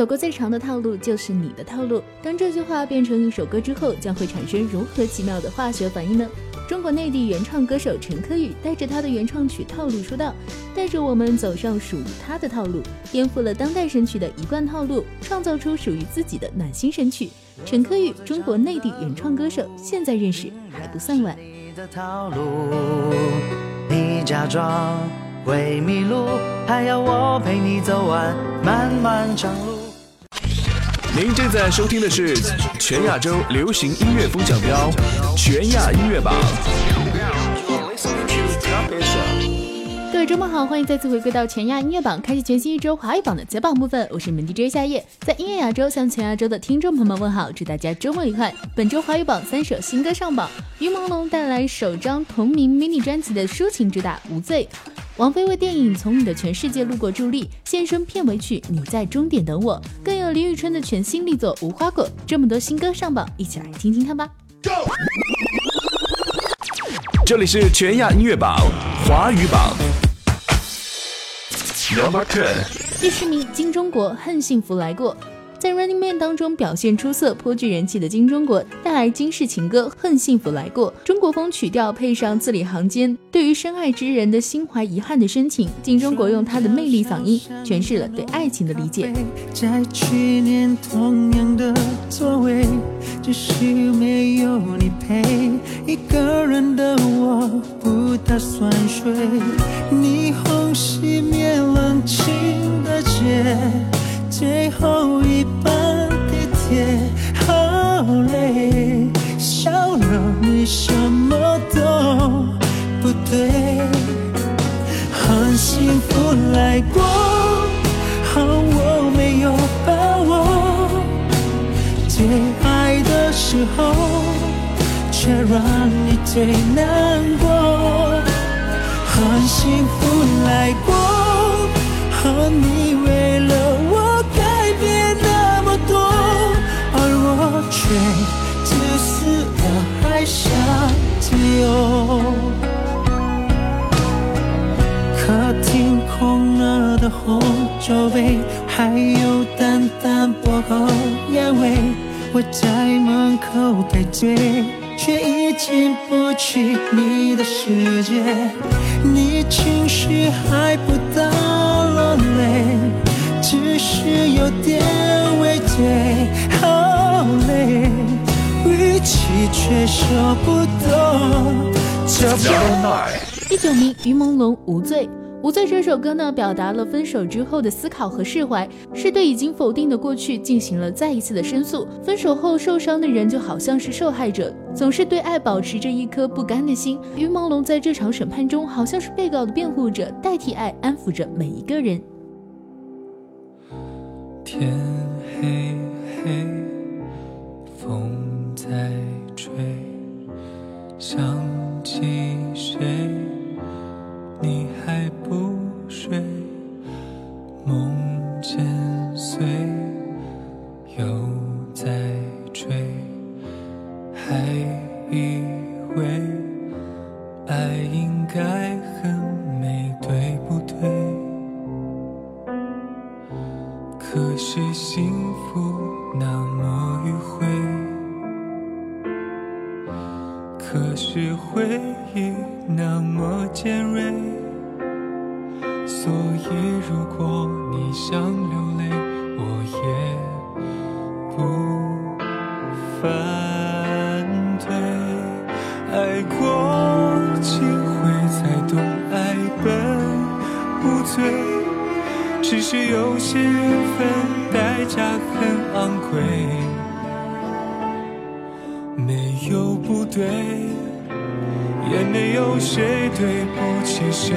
走过最长的套路就是你的套路。当这句话变成一首歌之后，将会产生如何奇妙的化学反应呢？中国内地原创歌手陈柯宇带着他的原创曲《套路》出道，带着我们走上属于他的套路，颠覆了当代神曲的一贯套路，创造出属于自己的暖心神曲。陈柯宇，中国内地原创歌手，现在认识还不算晚。你的套路你假装会迷路，还要我陪你走完漫漫长路。您正在收听的是全亚洲流行音乐风向标全亚音乐榜。位周末好，欢迎再次回归到全亚音乐榜，开启全新一周华语榜的解榜部分。我是门 DJ 夏夜，在音乐亚洲向全亚洲的听众朋友们问好，祝大家周末愉快。本周华语榜三首新歌上榜，于朦胧带来首张同名 mini 专辑的抒情主打《无罪》。王菲为电影《从你的全世界路过》助力，献声片尾曲《你在终点等我》，更有李宇春的全新力作《无花果》。这么多新歌上榜，一起来听听看吧。这里是全亚音乐榜华语榜，Number Ten，第十名，金钟国《恨幸福来过》。在 Running Man 当中表现出色、颇具人气的金钟国带来金氏情歌《恨幸福来过》，中国风曲调配上字里行间对于深爱之人的心怀遗憾的深情，金钟国用他的魅力嗓音诠释了对爱情的理解。在去年同样的座位，只是没有你陪，一个人的我不打算睡，霓虹熄灭冷清的街。最后一班地铁，好累，少了你什么都不对。很幸福来过，好我没有把握。最爱的时候，却让你最难过。很幸福来过，红酒杯，还有淡淡薄荷烟味。我在门口排队，却已进不去你的世界。你情绪还不到落泪，只是有点微醉。语气却说不动。第九名，于朦胧无罪。无罪这首歌呢，表达了分手之后的思考和释怀，是对已经否定的过去进行了再一次的申诉。分手后受伤的人就好像是受害者，总是对爱保持着一颗不甘的心。于朦胧在这场审判中，好像是被告的辩护者，代替爱安抚着每一个人。天黑黑。风在吹，想起是幸福那么迂回。可是回忆那么尖锐，所以如果你想流泪，我也不反对。爱过几回才懂爱本无罪，只是有些缘分代价很昂贵。没有不对，也没有谁对不起谁，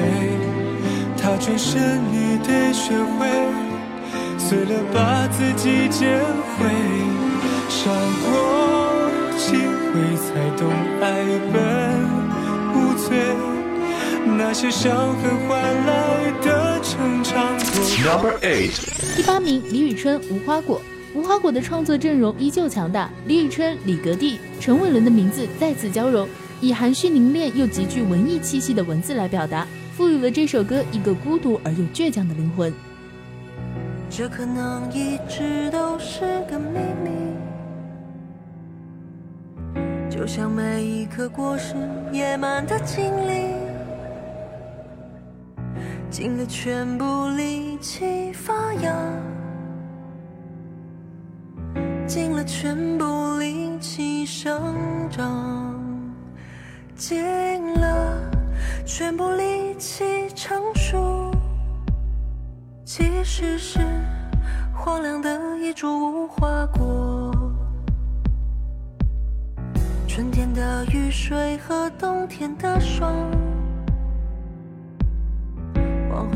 他转身你得学会，碎了把自己捡回，伤过几回才懂爱本无罪，那些伤痕换来的成长。Number eight，第八名，李宇春《无花果》。无花果的创作阵容依旧强大，李宇春、李格弟、陈伟伦的名字再次交融，以含蓄凝练又极具文艺气息的文字来表达，赋予了这首歌一个孤独而又倔强的灵魂。这可能一直都是个秘密。就像每一颗果实野蛮的经历，尽了全部力气发芽，尽了全部力气生长，尽了全部力气成熟。即使是荒凉的一株无花果。春天的雨水和冬天的霜，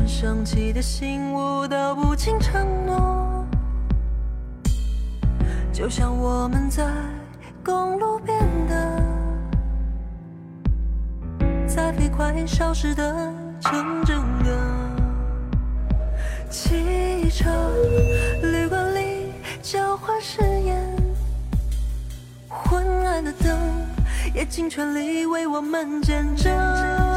升起的醒悟都不尽承诺，就像我们在公路边的，在飞快消失的城镇的，汽车旅馆里交换誓言。昏暗的灯也尽全力为我们见证。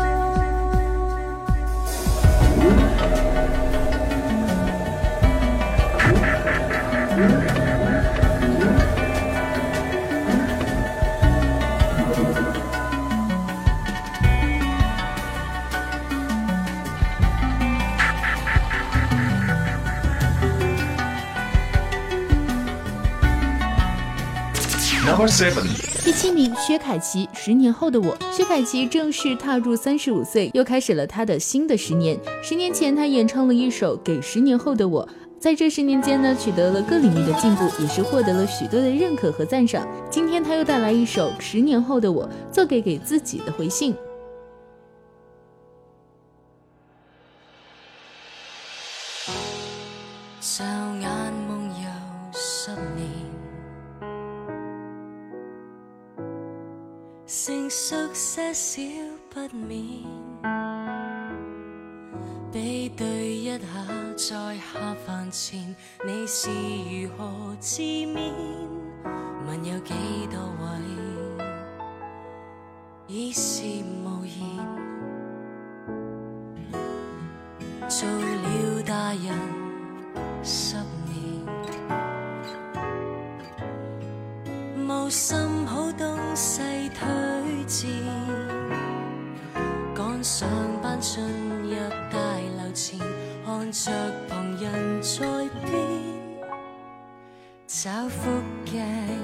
Number seven，第七名，薛凯琪，《十年后的我》。薛凯琪正式踏入三十五岁，又开始了他的新的十年。十年前，他演唱了一首《给十年后的我》，在这十年间呢，取得了各领域的进步，也是获得了许多的认可和赞赏。今天，他又带来一首《十年后的我》，做给给自己的回信。些少不免，比对一下，在下饭前你是如何自勉？问有几多位已是无言，做了大人十年，无心好东西推。赶上班进入大前，看着旁人在变，找副镜。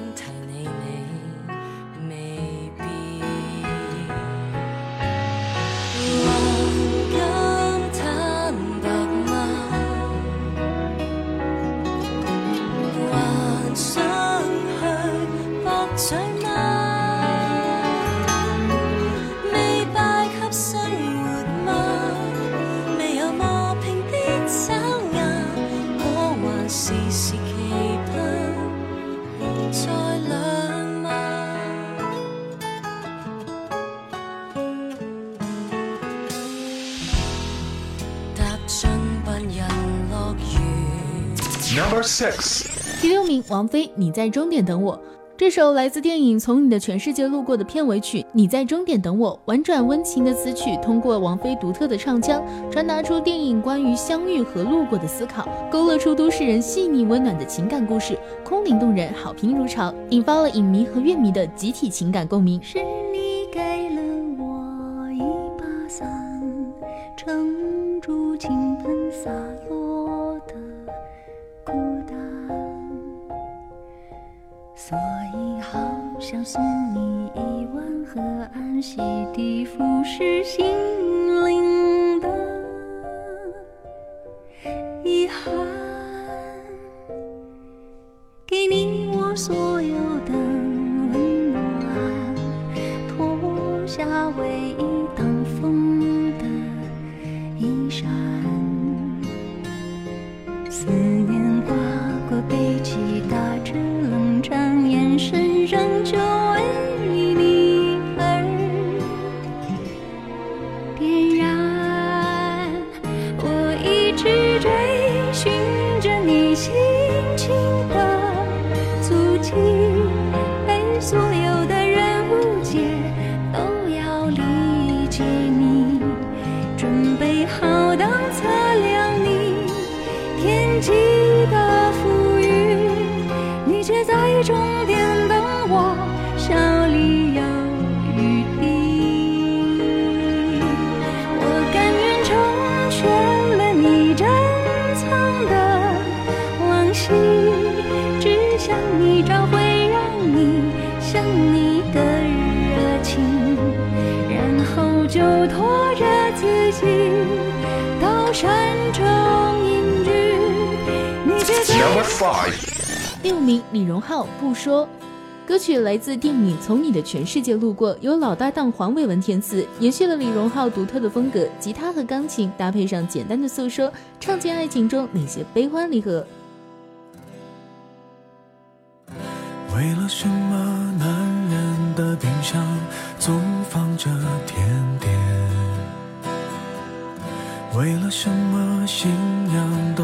six，第六名，王菲，你在终点等我。这首来自电影《从你的全世界路过》的片尾曲《你在终点等我》，婉转温情的词曲，通过王菲独特的唱腔，传达出电影关于相遇和路过的思考，勾勒出都市人细腻温暖的情感故事，空灵动人，好评如潮，引发了影迷和乐迷的集体情感共鸣。是你给了我一把伞，撑住倾盆洒所以，好想送你一碗河岸洗涤腐蚀心灵的遗憾，给你我所有的温暖，脱下唯一挡风的衣裳，five，第五名，李荣浩不说。歌曲来自电影《从你的全世界路过》，由老搭档黄伟文填词，延续了李荣浩独特的风格，吉他和钢琴搭配上简单的诉说，唱尽爱情中那些悲欢离合。为了什么男人的冰箱总放着甜点？为了什么信仰都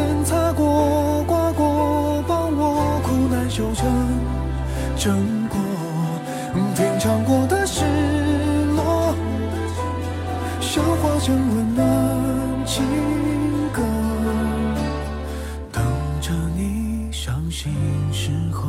生活。品尝过的失落，消化成温暖情歌，等着你伤心时候。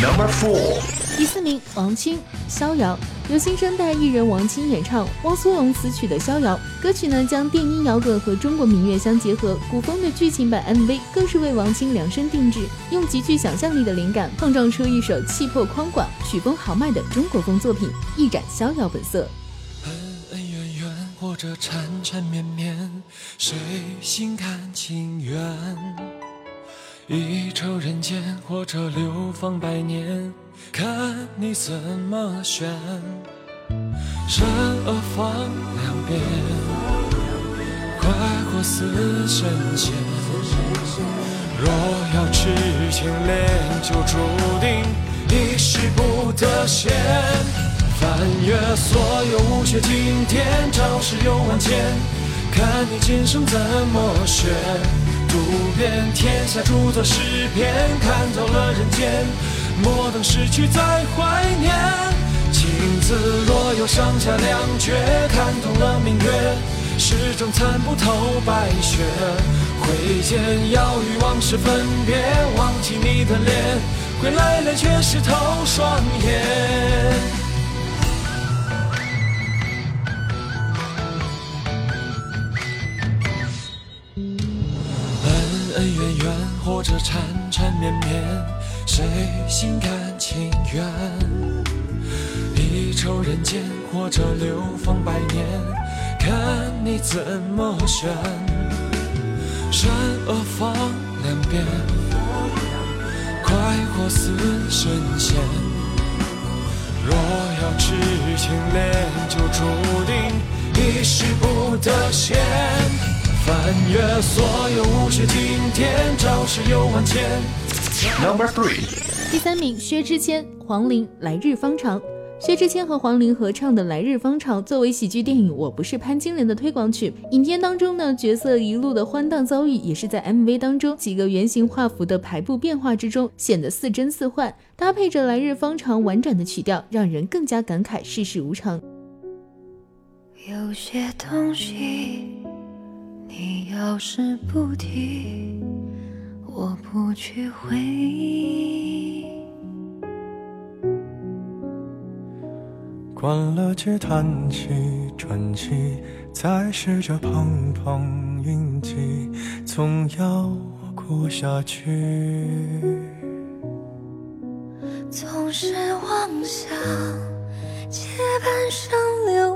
Number four，第四名，王青《逍遥》由新生代艺人王青演唱，汪苏泷词曲的《逍遥》歌曲呢，将电音摇滚和中国民乐相结合，古风的剧情版 MV 更是为王青量身定制，用极具想象力的灵感碰撞出一首气魄宽广、曲风豪迈的中国风作品，一展逍遥本色。恩恩怨怨，或者缠缠绵绵，谁心甘情愿？一朝人间，或者流芳百年，看你怎么选。善恶放两边，快活似神仙。若要痴情恋，就注定一世不得闲。翻越所有武学经典，招式有万千，看你今生怎么选。读遍天下著作诗篇，看透了人间，莫等失去再怀念。情字若有上下两绝，看透了明月，始终参不透白雪。挥剑要与往事分别，忘记你的脸，归来来却是透双眼。或者缠缠绵绵，谁心甘情愿？一愁人间，或者流芳百年，看你怎么选。善恶放两边，快活似神仙。若要痴情恋，就注定一世不得闲。翻越所有无邪经典，招式有万千。Number three，第三名，薛之谦、黄龄《来日方长》。薛之谦和黄龄合唱的《来日方长》作为喜剧电影《我不是潘金莲》的推广曲，影片当中呢，角色一路的欢荡遭遇，也是在 MV 当中几个圆形画幅的排布变化之中显得似真似幻，搭配着《来日方长》婉转的曲调，让人更加感慨世事无常。有些东西你要是不提，我不去回忆。关了机，叹气，喘气，再试着碰碰运气，总要过下去。总是妄想借半生流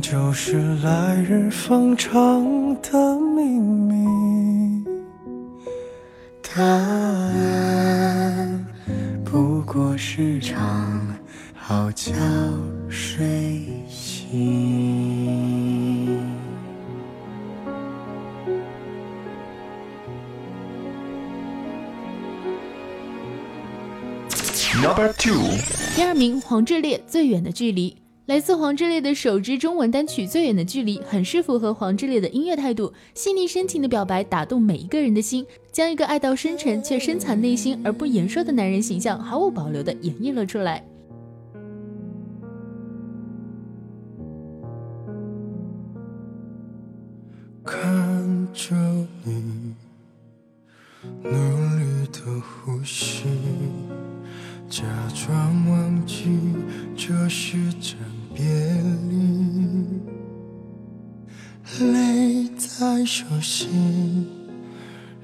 终究是来日方长的秘密，答案不过是场好觉睡醒。Number two，第二名黄致列《最远的距离》来自黄致列的首支中文单曲《最远的距离》，很是符合黄致列的音乐态度，细腻深情的表白打动每一个人的心，将一个爱到深沉却深藏内心而不言说的男人形象毫无保留地演绎了出来。看着你努力的呼吸，假装忘记这是真别离，泪在手心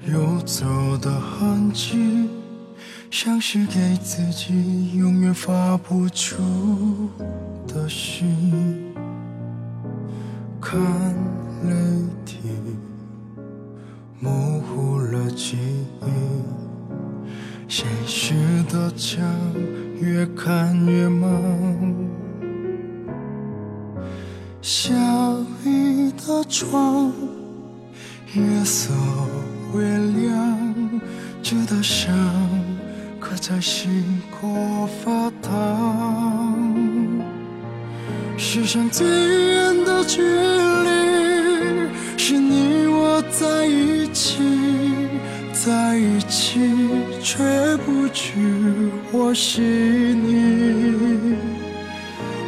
游走的痕迹，像是给自己永远发不出的信。看泪滴模糊了记忆，现实的墙越看越忙，窗越锁越亮，这道伤刻在心口发烫。世上最远的距离，是你我在一起，在一起却不知我是你。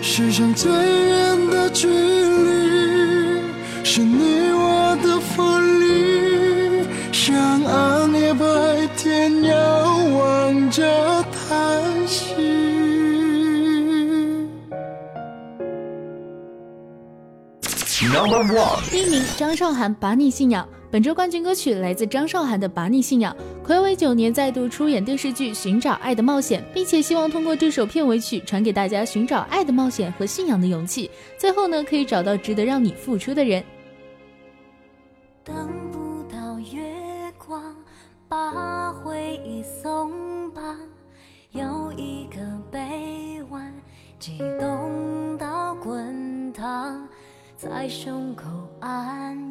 世上最第一名张韶涵《把你信仰》，本周冠军歌曲来自张韶涵的《把你信仰》，暌违九年再度出演电视剧《寻找爱的冒险》，并且希望通过这首片尾曲传给大家寻找爱的冒险和信仰的勇气，最后呢可以找到值得让你付出的人。等不到月光，把回忆在胸口安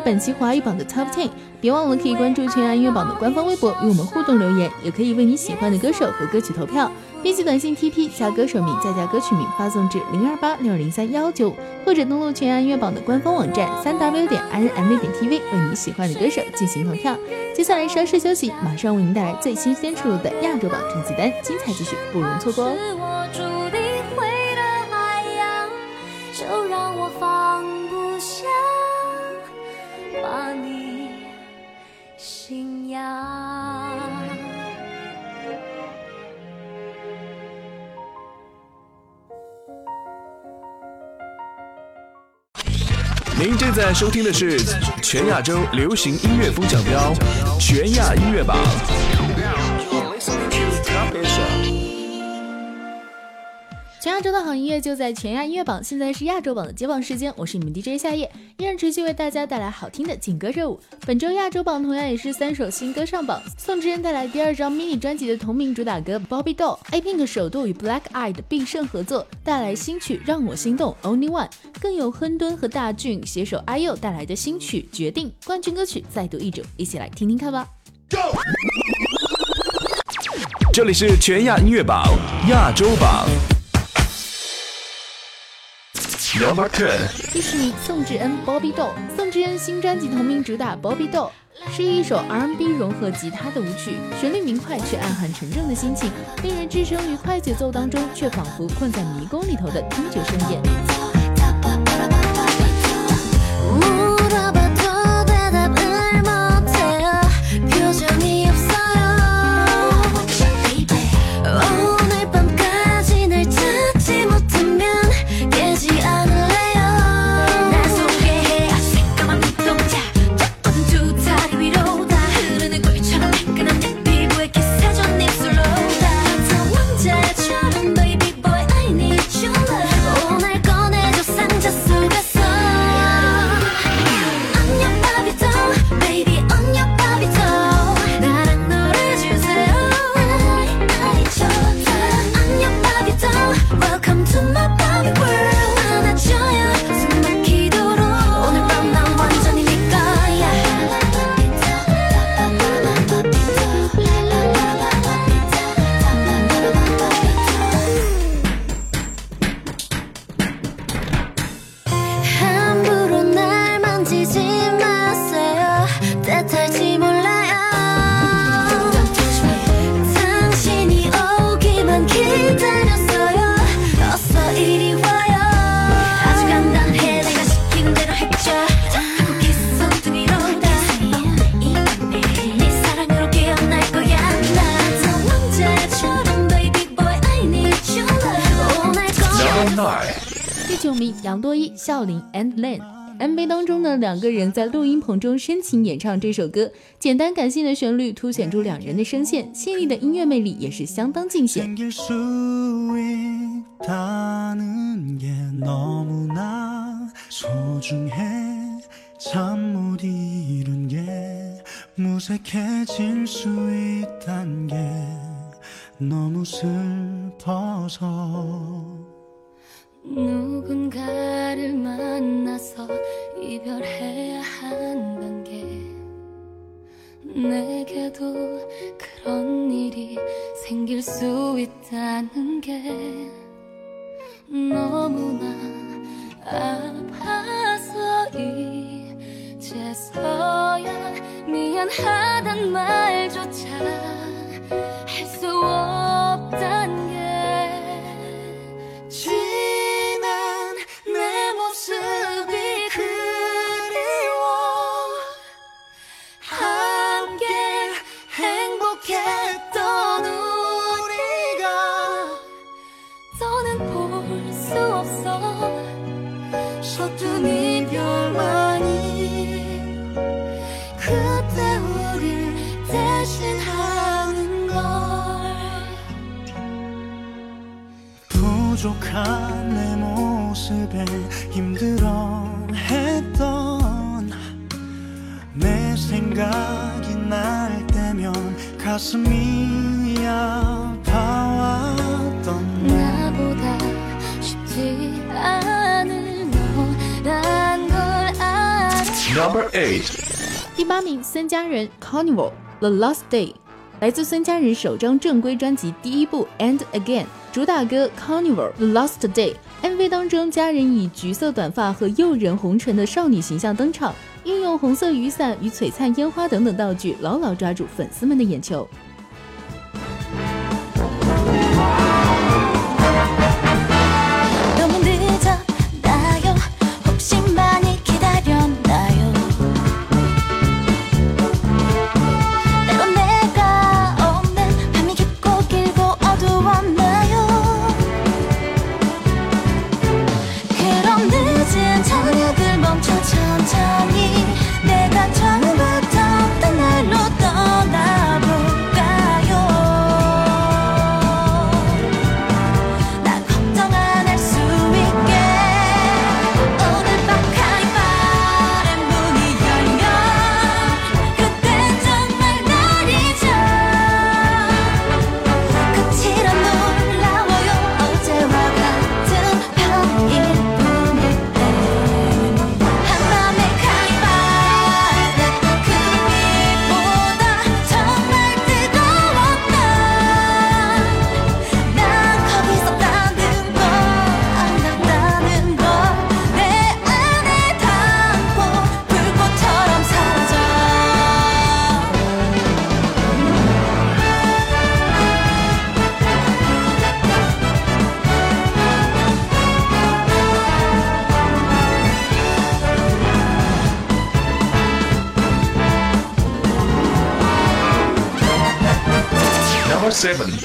本期华语榜的 Top Ten，别忘了可以关注全亚音乐榜的官方微博与我们互动留言，也可以为你喜欢的歌手和歌曲投票。编辑短信 TP 加歌手名再加歌曲名发送至零二八六零三幺九，或者登录全亚音乐榜的官方网站三 W 点 INMV 点 TV 为你喜欢的歌手进行投票。接下来稍事休息，马上为您带来最新鲜出炉的亚洲榜成绩单，精彩继续，不容错过哦。收听的是全亚洲流行音乐风奖标全亚音乐榜。全亚洲的好音乐就在全亚音乐榜，现在是亚洲榜的揭榜时间，我是你们 DJ 夏夜，依然持续为大家带来好听的劲歌热舞。本周亚洲榜同样也是三首新歌上榜，宋智恩带来第二张 mini 专辑的同名主打歌《Bobby Doll》，A Pink 首度与 Black Eyed 必胜合作，带来新曲《让我心动 Only One》，更有亨敦和大俊携手 IU 带来的新曲《决定》，冠军歌曲再度易主，一起来听听看吧。Go! 这里是全亚音乐榜亚洲榜。Number Ten，第十名，宋智恩《Bobby d o》。宋智恩新专辑同名主打《Bobby Doll》是一首 R&B 融合吉他的舞曲，旋律明快却暗含沉重的心情，令人置身于快节奏当中，却仿佛困在迷宫里头的听觉盛宴。杨多一、笑林 and Lan。MV 当中呢，两个人在录音棚中深情演唱这首歌，简单感性的旋律凸显出两人的声线，细腻的音乐魅力也是相当尽显。 누군가를 만나서 이별해야 한단 게 내게도 그런 일이 생길 수 있다는 게 너무나 아파서 이제서야 미안하단 말조차 할 수 없단 게 모습이 그리워. 함께 행복했던 우리가 더는 볼 수 없어. 서툰 이별만이 그때 우릴 대신하는 걸. 부족한 내 Number eight，第八名，孙佳仁，Carnival，The Last Day，来自孙佳仁首张正规专辑第一部《End Again》，主打歌《Carnival The Last Day》。MV 当中，佳人以橘色短发和诱人红唇的少女形象登场，运用红色雨伞与璀璨烟花等等道具，牢牢抓住粉丝们的眼球。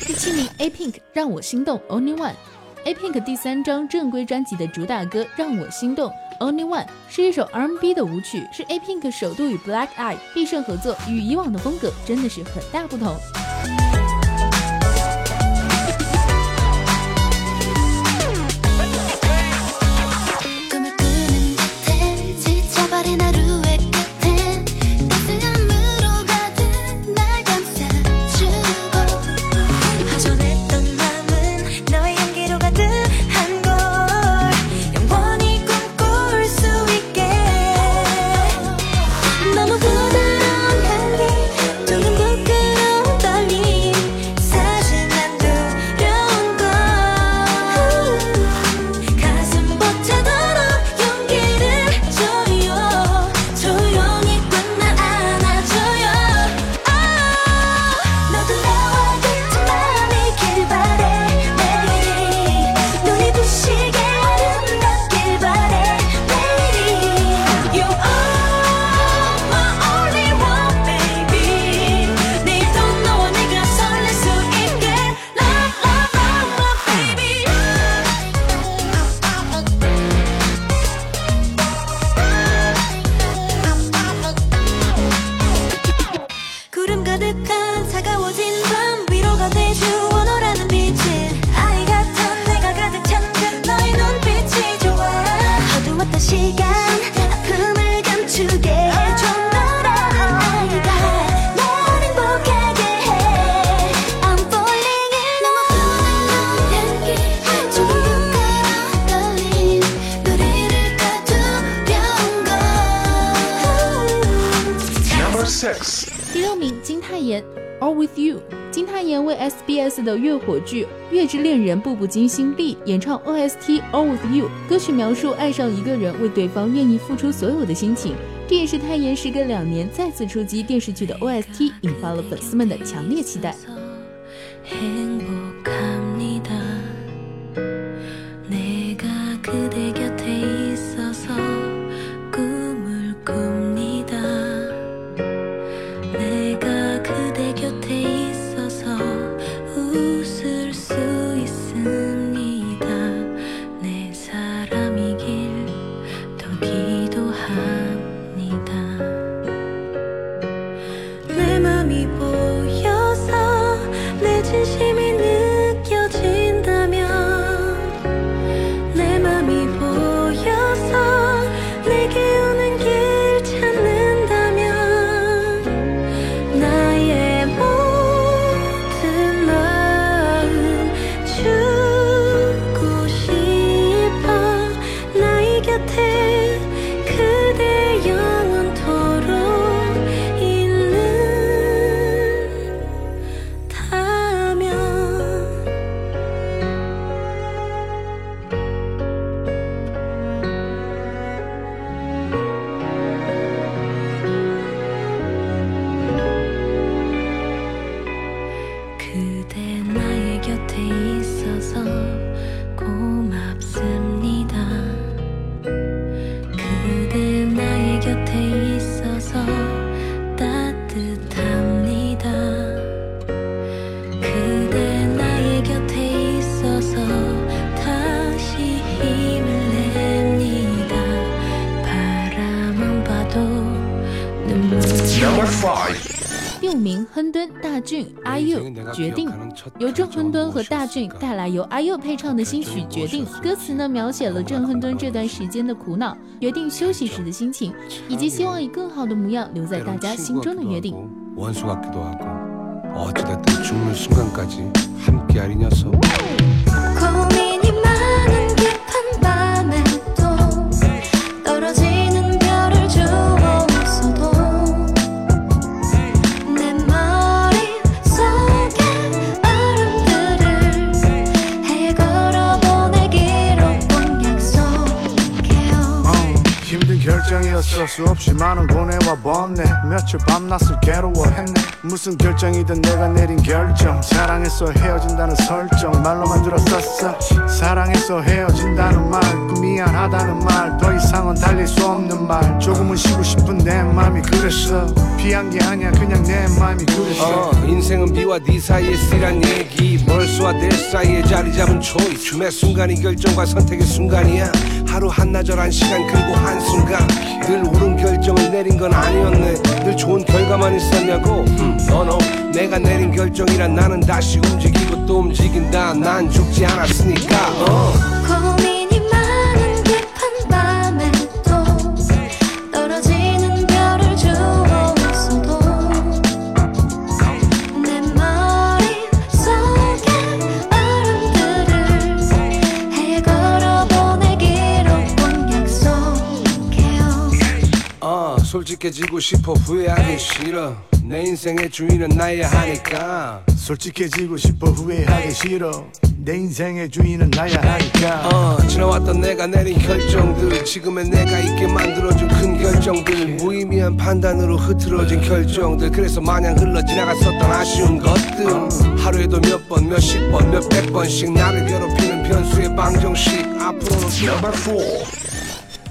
第七名 apink 让我心动 only one apink 第三张正规专辑的主打歌让我心动 only one 是一首 R&B 的舞曲是 apink 首度与 black eye 必胜合作与以往的风格真的是很大不同。again. 为 SBS 的月火剧《月之恋人》步步惊心力演唱 OST《All With You》歌曲，描述爱上一个人为对方愿意付出所有的心情。这也是泰妍时隔两年再次出击电视剧的 OST，引发了粉丝们的强烈期待。 그대 나의 곁에 있어서 고맙습니다. 그대 나의 곁에 있어서 따뜻합니다. 그대 나의 곁에 있어서 다시 힘을 냅니다. 바라만 봐도 눈물 第五名，亨敦、 大俊、阿佑决定，由郑亨敦和大俊带来由阿佑配唱的新曲《决定》，歌词呢描写了郑亨敦这段时间的苦恼，决定休息时的心情，以及希望以更好的模样留在大家心中的约定。 결정이었어 수없이 많은 고뇌와 번뇌. 며칠 밤낮을 괴로워했네. 무슨 결정이든 내가 내린 결정. 사랑해서 헤어진다는 설정. 말로만 들었었어. 사랑해서 헤어진다는 말. 그 미안하다는 말. 더 이상은 달릴 수 없는 말. 조금은 쉬고 싶은 내 맘이 그랬어. 피한 게 아니야. 그냥 내 맘이 그랬어. 어, 인생은 비와 네 사이의 씨란 얘기. 벌써와 내 사이에 자리 잡은 초이스 매 순간이 결정과 선택의 순간이야 하루 한나절 한 시간 그리고 한순간 늘 옳은 결정을 내린 건 아니었네. 늘 좋은 결과만 있었냐고? 음, 너너 내가 내린 결정이란 나는 다시 움직이고 또 움직인다. 난 죽지 않았으니까. 어. 솔직해지고 싶어 후회하기 네. 싫어. 내 인생의 주인은 나야 네. 하니까. 솔직해지고 싶어 후회하기 네. 싫어. 내 인생의 주인은 나야 하니까. 어, 지나왔던 내가 내린 결정들 지금의 내가 있게 만들어준 큰 결정들 무의미한 판단으로 흐트러진 결정들. 그래서 마냥 흘러 지나갔었던 아쉬운 것들. 어. 하루에도 몇 번 몇십 번 몇백 번씩 나를 괴롭히는 변수의 방정식. 앞으로는 4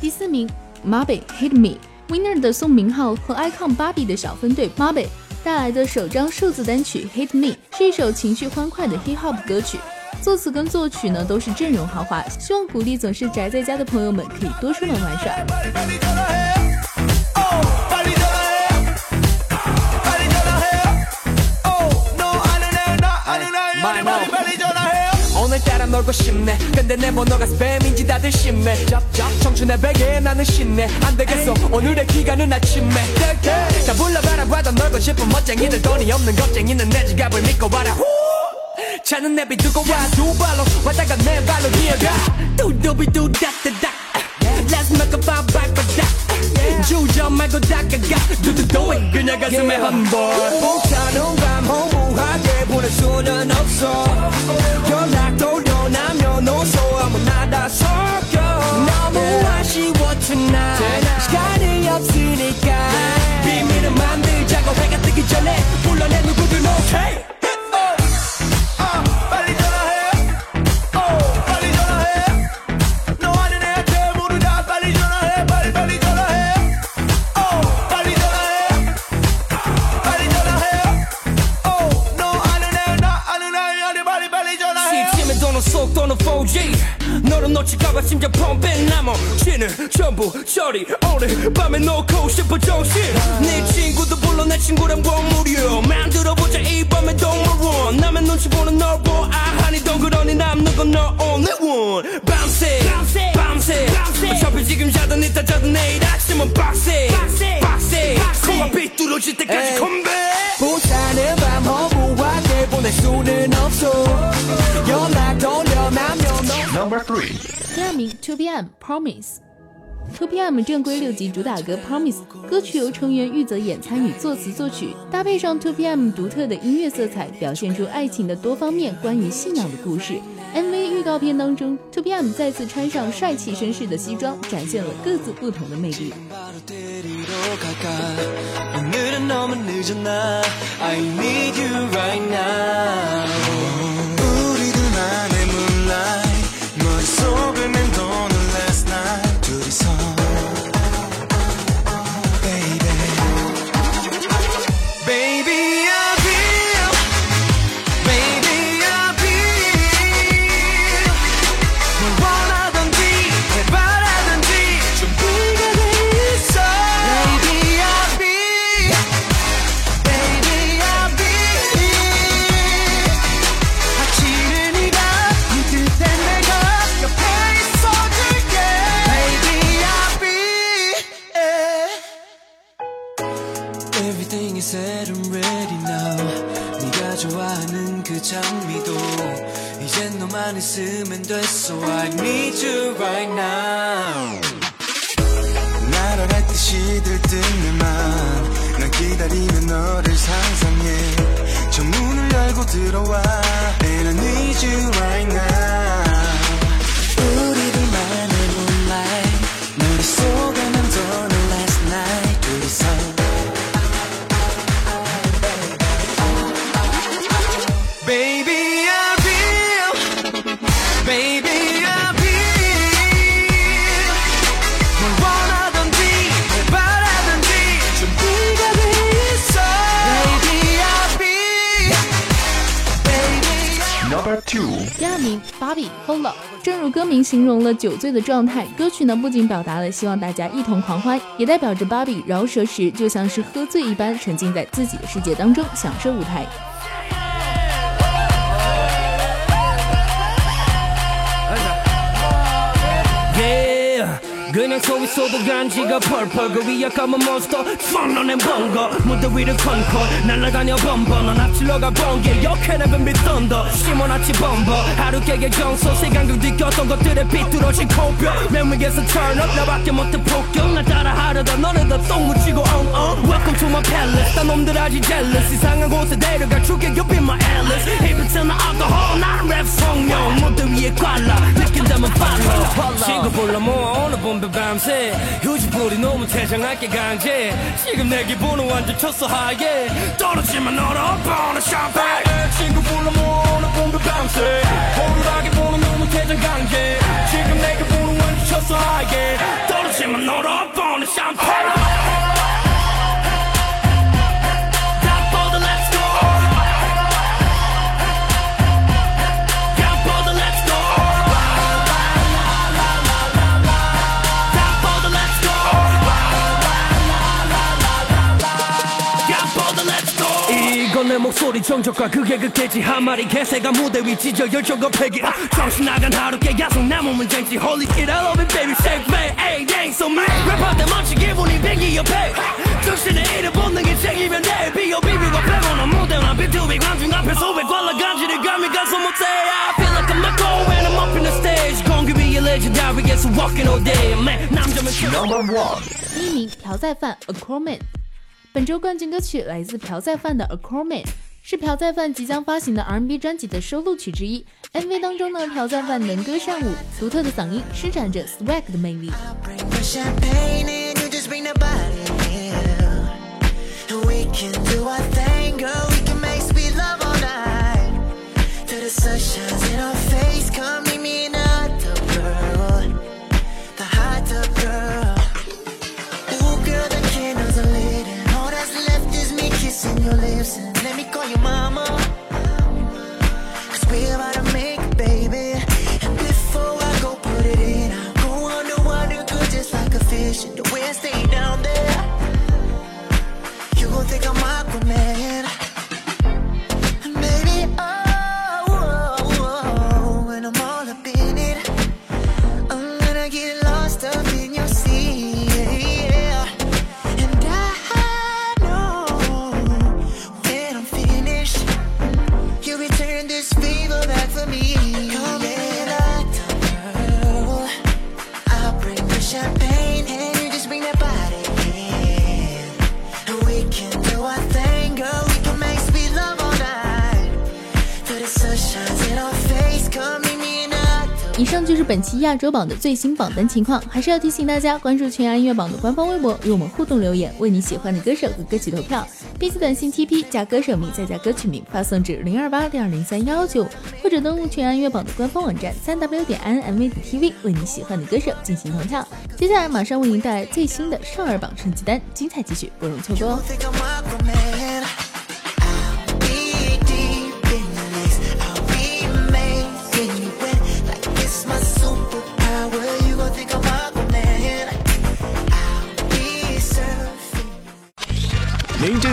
This is me, Mabe, hit me. Winner 的宋明浩和 icon 芭比的小分队 Mabe 带来的首张数字单曲 Hit Me 是一首情绪欢快的 hip hop 歌曲，作词跟作曲呢都是阵容豪华，希望鼓励总是宅在家的朋友们可以多出门玩耍。 놀고 싶네. 근데 내 번호가 스팸인지 다들 심해. 짭짭 청춘의 베개에 나는 신내 안 되겠어. 오늘의 기간은 아침에. 다 불러봐라. 봐도 놀고 싶은 멋쟁이들 돈이 없는 겁쟁이는 내 지갑을 믿고 와라. 후! 차는 내비 두고 와두 발로 왔다가 내 발로 뛰어가. 뚜두비 뚜다다다. Let's make a pop back for that. 주저 말고 다가가. 두두두이 그녀 가슴에 한번. 못하는 밤 허무하게 보낼 수는 없어. 연락 돌 려 남녀노소 아무 나 다 섞여. 너무 아쉬워 tonight. 시간이 없으니까. 비밀은 만들자고 해가 뜨기 전에 불러내 누구든 오케이 빨 셔리. 오늘 밤에 놓고 싶어 정신 네 친구도 불러 내 친구란 건 무료. 만들어보자 이 밤의 동물원 남의 눈치 보는 널보 아하니 덩그러니 남는 건 너 only one. 밤새 밤새 밤새. 뭐 어차피 지금 자든 이따 자든 내일 아침은 빡세. 빡세 빡세. 코가 삐뚤어질 때까지 컴백 부산의 밤 허브와 대본의 수는 없어. 연락 돌려 남녀 Number 3 대한민국 2BM Promise.，TOPM 正规六级主打歌《Promise》，歌曲由成员玉泽演参与作词作曲，搭配上 TOPM 独特的音乐色彩，表现出爱情的多方面，关于信仰的故事。MV 预告片当中，TOPM 再次穿上帅气绅士的西装，展现了各自不同的魅力。So Everything is set and ready now 네가 좋아하는 그 장미도 이젠 너만 있으면 됐어 I need you right now 나를 알듯이 들뜬 내맘난 기다리는 너를 상상해 저 문을 열고 들어와 And I need you right now 第二名，Bobby Holo。正如歌名形容了酒醉的状态，歌曲呢不仅表达了希望大家一同狂欢，也代表着 Bobby 饶舌时就像是喝醉一般，沉浸在自己的世界当中，享受舞台。 그냥 서 있어도 간지가 펄펄 그 위에 까만 몬스터 뻔너낸 번거. 무대 위를 컨콜 날아다녀 범버. 넌 앞질러가 번개 역해나 뱀비 던더. 심어놨지 범버 하루 깨게 정서. 세간경 느꼈던 것들에 비뚤어진 코뼈. 맨 위에서 turn up 나밖에 못해 폭격. 나 따라하려다 너네 다똥 묻히고 엉엉. Welcome to my palace. 딴 놈들 아직 jealous. 이상한 곳에 데려가 줄게 You be my Alice Even till 나 alcohol 나는 랩 성령 무대 위에 꽐라. 느낀다면 follow. 친구 불러 모아 오늘 봄배 밤새 휴지풀이 너무 태장할게 강제. 지금 내 기분은 완전 쳤어 하얘. 떨어지면 너를 엎어는 샴페인 친구 불러 오늘 봄배 밤새. 호루라기 보는 너무 태장 강제. 지금 내 기분은 완전 쳤어 하얘. 떨어지면 너를 엎어는 샴페인 목소리 정적과 그게 극대지 한 마리 개새가 무대 위 찢어 열정과 패기 아, 정신 나간 하루 깨 야속 나 몸은 쟁지 Holy shit I love it baby shake me Ay dang so man 랩할 때 멋진 기분이 배기 옆에 정신의 일을 본능이 챙기면 내 비어 비비고 빼고는 무대나 비투비 관중 앞에 소백 관라 간지를 감히 가서 못해 I feel like I'm a go when I'm up in the stage 공기 위에 legendary yes walking all day man 남자면 Number one，第一名朴在范 Acroman。本周冠军歌曲来自朴在范的 Acroman， 是朴在范即将发行的 R&B 专辑的收录曲之一。MV 当中呢，朴在范能歌善舞，独特的嗓音施展着 swag 的魅力。Bring the 亚洲榜的最新榜单情况，还是要提醒大家关注全亚音乐榜的官方微博，与我们互动留言，为你喜欢的歌手和歌曲投票。编辑短信 TP 加歌手名再加歌曲名发送至零二八六二零三幺九，或者登录全亚音乐榜的官方网站三 W 点 N M V T V，为你喜欢的歌手进行投票。接下来马上为您带来最新的少儿榜成绩单，精彩继续，不容错过哦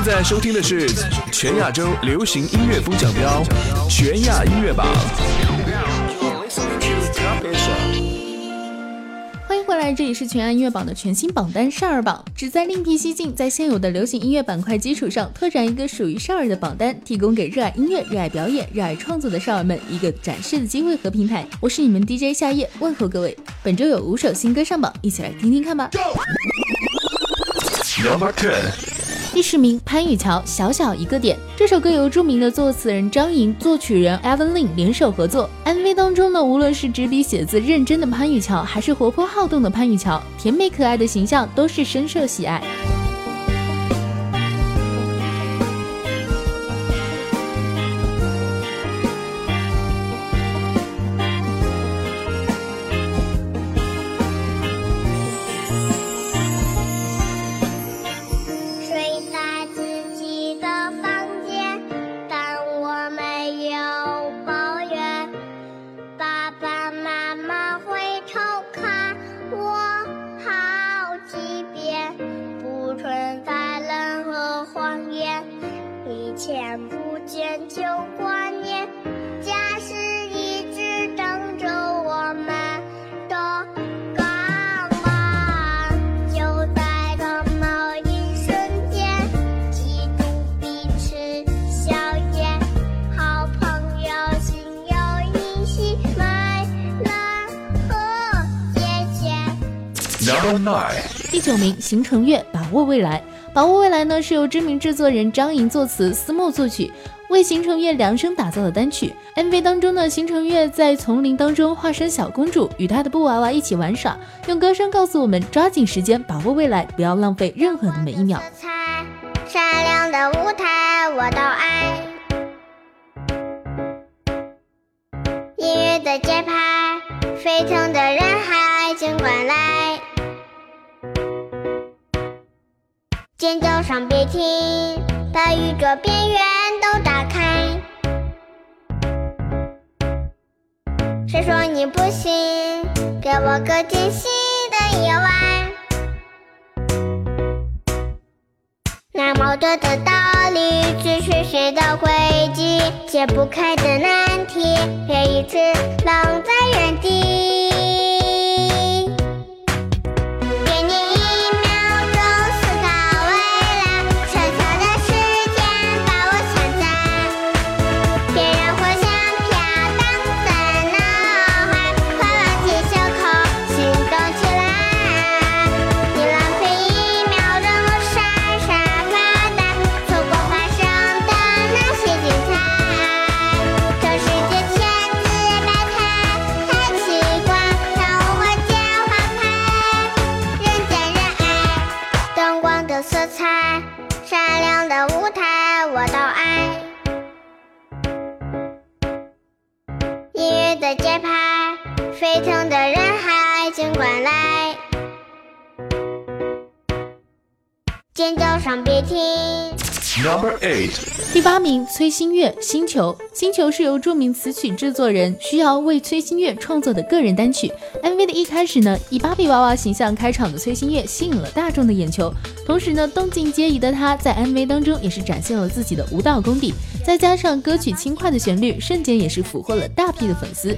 您正在收听的是全亚洲流行音乐风奖标全亚音乐榜。欢迎迎回来，这里是全亚音乐榜的全新榜单少儿榜，旨在另辟蹊径，在现有的流行音乐板块基础上，拓展一个属于少儿的榜单，提供给热爱音乐、热爱表演、热爱创作的少儿们一个展示的机会和平台。我是你们 DJ 夏夜，问候各位。本周有五首新歌上榜，一起来听听看吧。Number Ten，第十名，潘宇乔《小小一个点》这首歌由著名的作词人张莹、作曲人 Evan Lin 联手合作。MV 当中呢，无论是执笔写字认真的潘宇乔，还是活泼好动的潘宇乔，甜美可爱的形象都是深受喜爱。第九名，行程月《把握未来》。《把握未来》呢是由知名制作人张莹作词，思墨作曲，为行程月量身打造的单曲。MV 当中呢，行程月在丛林当中化身小公主，与她的布娃娃一起玩耍，用歌声告诉我们抓紧时间，把握未来，不要浪费任何的每一秒。色彩闪亮的舞台，我都爱。音乐的节拍，沸腾的人海，尽管来。尖叫声别停，把宇宙边缘都打开。谁说你不行？给我个惊喜的夜晚。那么多的道理，只是谁的轨迹，解不开的难题，别一直愣在原地。第八名，崔新月《星球》。《星球》是由著名词曲制作人徐瑶为崔新月创作的个人单曲。MV 的一开始呢，以芭比娃娃形象开场的崔新月吸引了大众的眼球，同时呢，动静皆宜的她在 MV 当中也是展现了自己的舞蹈功底，再加上歌曲轻快的旋律，瞬间也是俘获了大批的粉丝。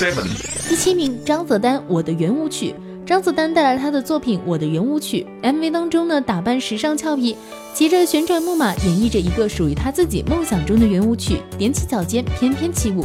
seven，第七名，张泽丹《我的圆舞曲》。张泽丹带来他的作品《我的圆舞曲》，MV 当中呢，打扮时尚俏皮，骑着旋转木马，演绎着一个属于他自己梦想中的圆舞曲，踮起脚尖翩翩起舞。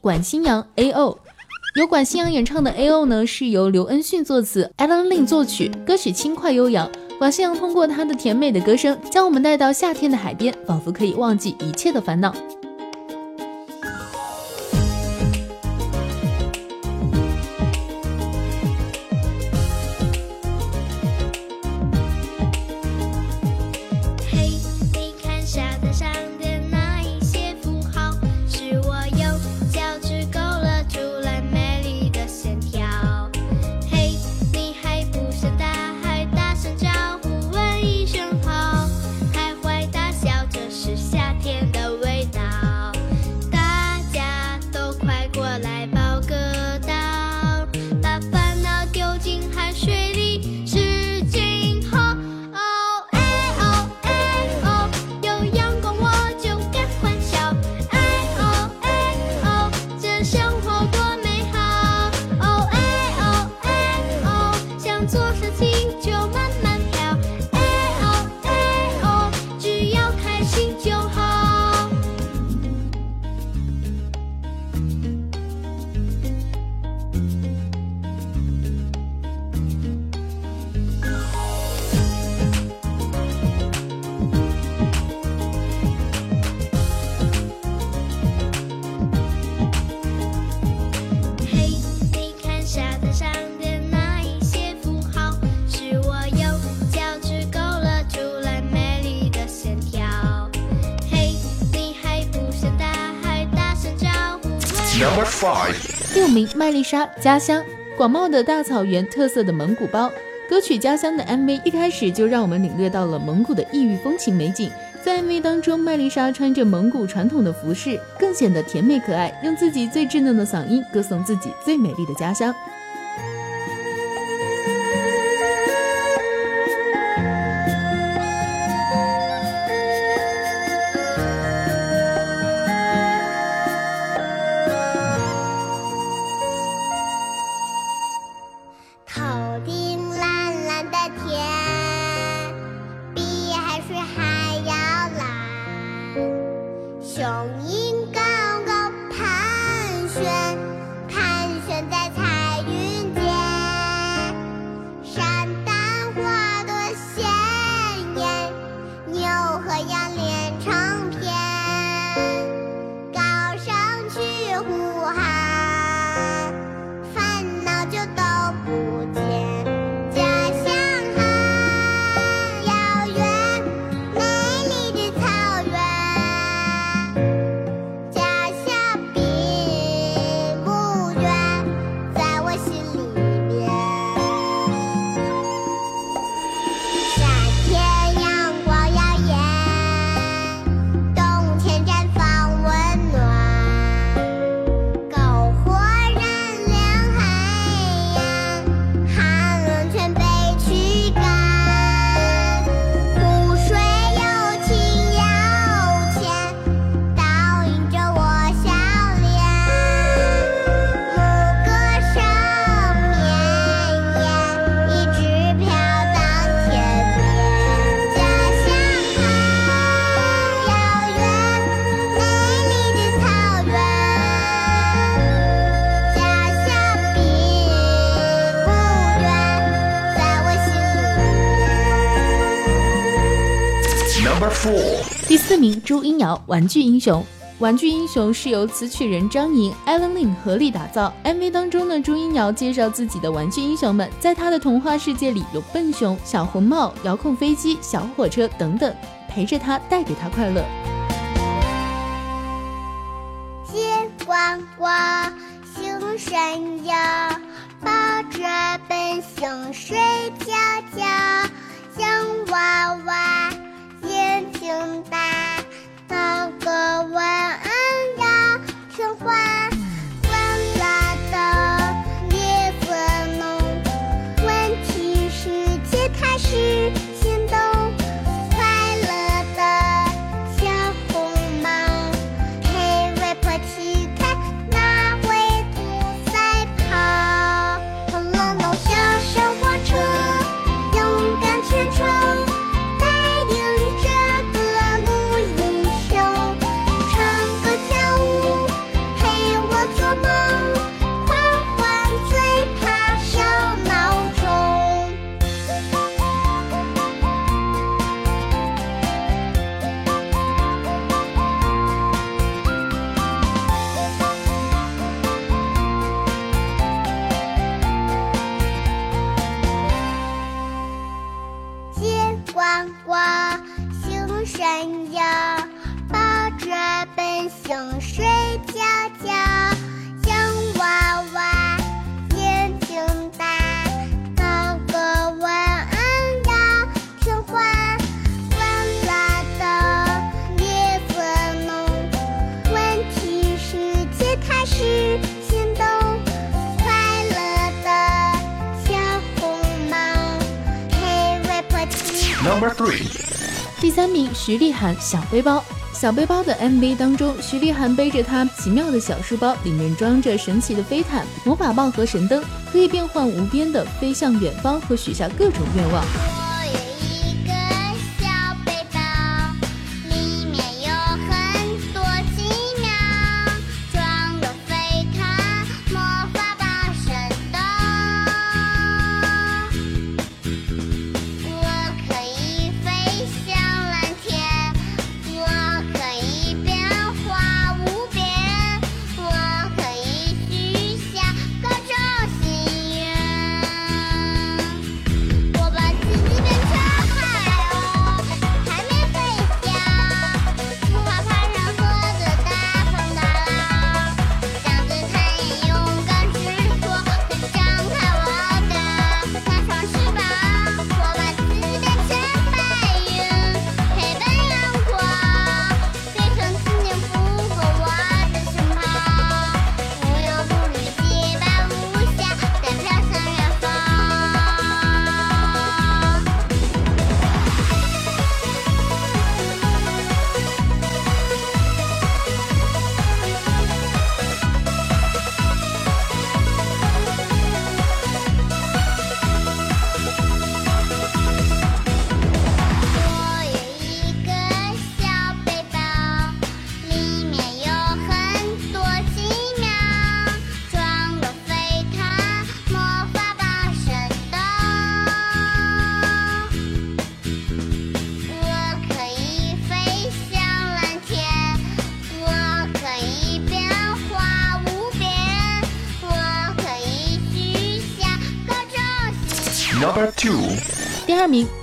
管新阳 A.O。由管新阳演唱的 A.O 呢，是由刘恩旭作词，Alan Lin 作曲，歌曲轻快悠扬。管新阳通过他的甜美的歌声，将我们带到夏天的海边，仿佛可以忘记一切的烦恼。名，麦丽莎《家乡》，广袤的大草原，特色的蒙古包。歌曲《家乡》的 MV 一开始就让我们领略到了蒙古的异域风情美景。在 MV 当中，麦丽莎穿着蒙古传统的服饰，更显得甜美可爱，用自己最稚嫩的嗓音歌颂自己最美丽的家乡。朱茵瑶《玩具英雄》。《玩具英雄》是由词曲人张莹、Alan Lin 合力打造。MV 当中呢，朱茵瑶介绍自己的玩具英雄们，在她的童话世界里有笨熊、小红帽、遥控飞机、小火车等等，陪着她，带给她快乐。金光光，星闪耀，抱着笨熊睡觉觉，像娃娃，眼睛大，晚安呀听话。徐立涵《小背包》。小背包的 MV 当中，徐立涵背着他奇妙的小书包，里面装着神奇的飞毯、魔法棒和神灯，可以变幻无边的飞向远方和许下各种愿望。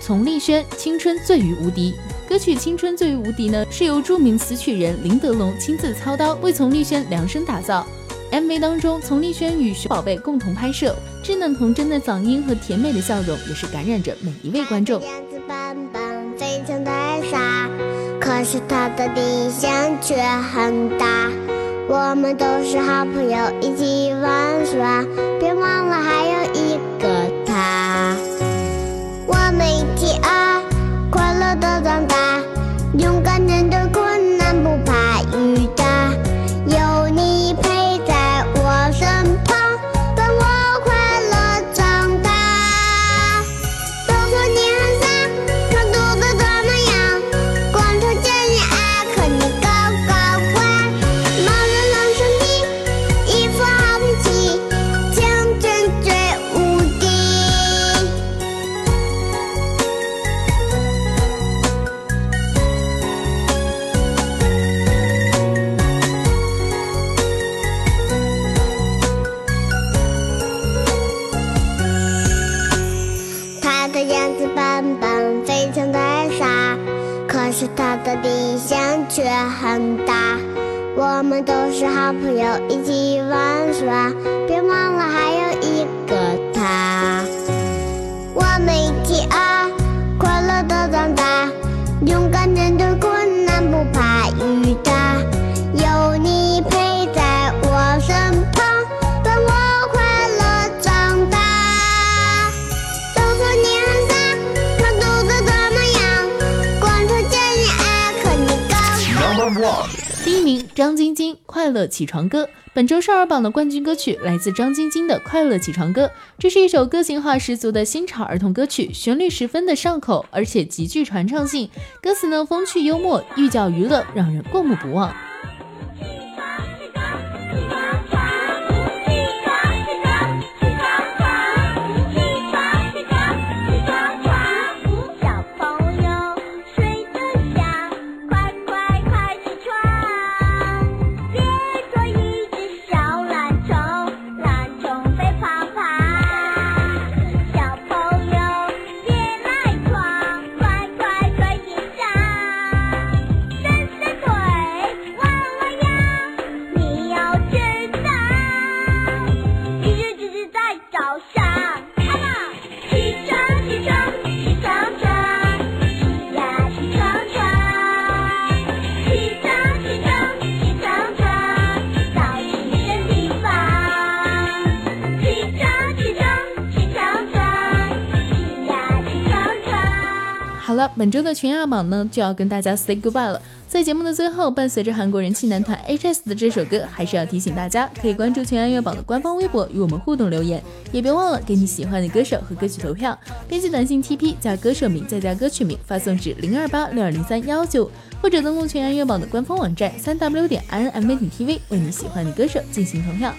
丛丽轩《青春醉于无敌》。歌曲《青春醉于无敌》呢，是由著名词曲人林德龙亲自操刀，为丛丽轩量身打造。MV 当中，丛丽轩与徐宝贝共同拍摄，稚嫩童真的嗓音和甜美的笑容，也是感染着每一位观众。样子笨笨，非常的傻，可是他的理想却很大。我们都是好朋友，一起玩耍，别忘了还有起床歌》，本周少儿榜的冠军歌曲来自张晶晶的《快乐起床歌》。这是一首个性化十足的新潮儿童歌曲，旋律十分的上口，而且极具传唱性。歌词呢风趣幽默，寓教于乐，让人过目不忘。本周的全亚榜呢就要跟大家 say goodbye 了。在节目的最后，伴随着韩国人气男团 HS 的这首歌，还是要提醒大家，可以关注全亚乐榜的官方微博与我们互动留言，也别忘了给你喜欢的歌手和歌曲投票。编辑短信 TP 加歌手名再加歌曲名，发送至零二八六二零三幺九，或者登录全亚乐榜的官方网站三 w 点 inmv 点 tv 为你喜欢的歌手进行投票。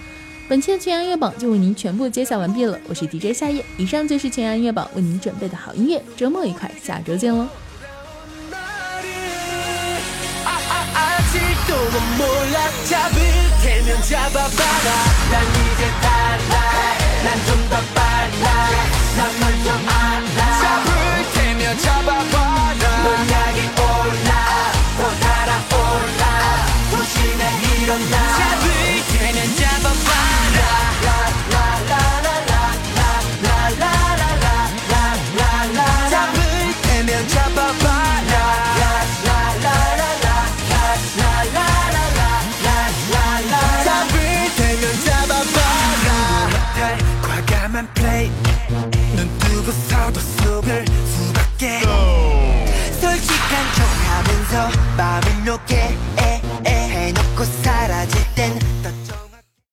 本期的全羊乐榜就为您全部揭晓完毕了我是 dj 夏夜以上就是全羊乐榜为您准备的好音乐周末愉快下周见喽